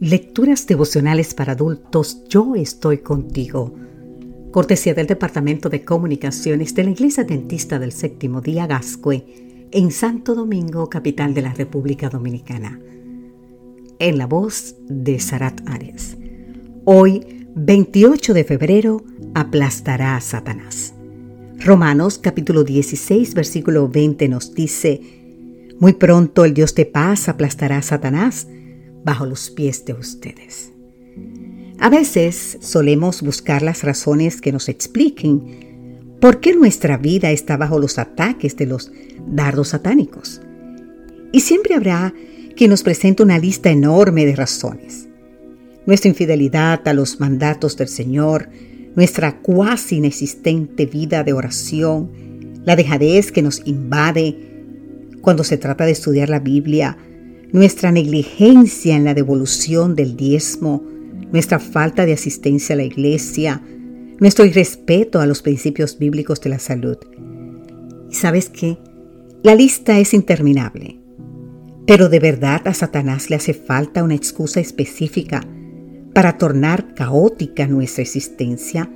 Lecturas devocionales para adultos, yo estoy contigo. Cortesía del Departamento de Comunicaciones de la Iglesia Dentista del Séptimo Día Gascue, en Santo Domingo, capital de la República Dominicana. En la voz de Sarat Arias. Hoy, 28 de febrero, aplastará a Satanás. Romanos capítulo 16, versículo 20 nos dice, Muy pronto el Dios de paz aplastará a Satanás bajo los pies de ustedes. A veces solemos buscar las razones que nos expliquen por qué nuestra vida está bajo los ataques de los dardos satánicos. Y siempre habrá quien nos presente una lista enorme de razones. Nuestra infidelidad a los mandatos del Señor, nuestra cuasi inexistente vida de oración, la dejadez que nos invade cuando se trata de estudiar la Biblia, nuestra negligencia en la devolución del diezmo, nuestra falta de asistencia a la iglesia, nuestro irrespeto a los principios bíblicos de la salud. ¿Y sabes qué? La lista es interminable. Pero de verdad a Satanás le hace falta una excusa específica para tornar caótica nuestra existencia.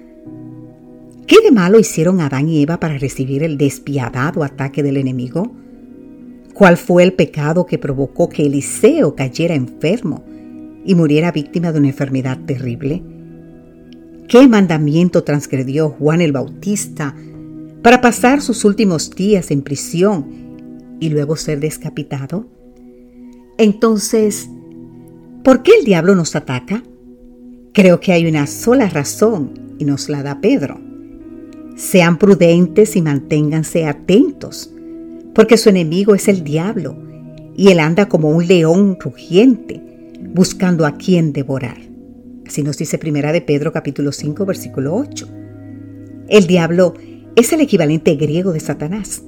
¿Qué de malo hicieron Adán y Eva para recibir el despiadado ataque del enemigo? ¿Cuál fue el pecado que provocó que Eliseo cayera enfermo y muriera víctima de una enfermedad terrible? ¿Qué mandamiento transgredió Juan el Bautista para pasar sus últimos días en prisión y luego ser descapitado? Entonces, ¿por qué el diablo nos ataca? Creo que hay una sola razón y nos la da Pedro. Sean prudentes y manténganse atentos porque su enemigo es el diablo, y él anda como un león rugiente, buscando a quien devorar. Así nos dice Primera de Pedro capítulo 5 versículo 8. El diablo es el equivalente griego de Satanás.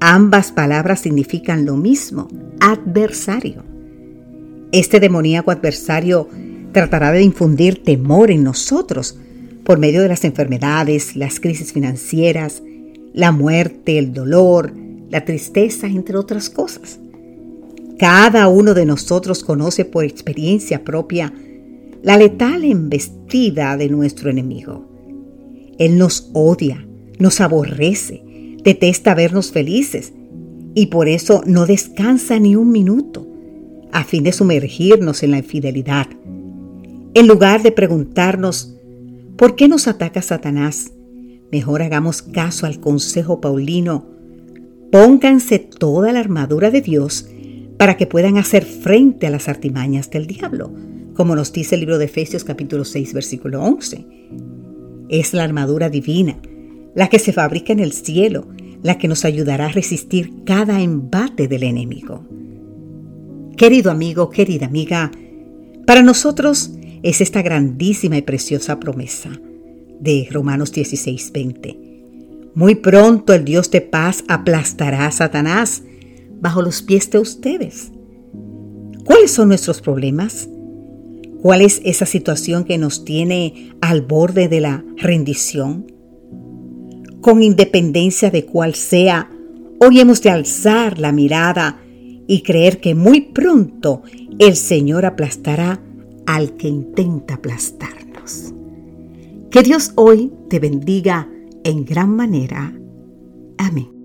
Ambas palabras significan lo mismo, adversario. Este demoníaco adversario tratará de infundir temor en nosotros por medio de las enfermedades, las crisis financieras, la muerte, el dolor, la tristeza, entre otras cosas. Cada uno de nosotros conoce por experiencia propia la letal embestida de nuestro enemigo. Él nos odia, nos aborrece, detesta vernos felices y por eso no descansa ni un minuto a fin de sumergirnos en la infidelidad. En lugar de preguntarnos, ¿por qué nos ataca Satanás? Mejor hagamos caso al consejo paulino Pónganse toda la armadura de Dios para que puedan hacer frente a las artimañas del diablo, como nos dice el libro de Efesios capítulo 6 versículo 11. Es la armadura divina, la que se fabrica en el cielo, la que nos ayudará a resistir cada embate del enemigo. Querido amigo, querida amiga, para nosotros es esta grandísima y preciosa promesa de Romanos 16, 20 muy pronto el Dios de paz aplastará a Satanás bajo los pies de ustedes. ¿Cuáles son nuestros problemas? ¿Cuál es esa situación que nos tiene al borde de la rendición? Con independencia de cuál sea, hoy hemos de alzar la mirada y creer que muy pronto el Señor aplastará al que intenta aplastarnos. Que Dios hoy te bendiga en gran manera. Amén.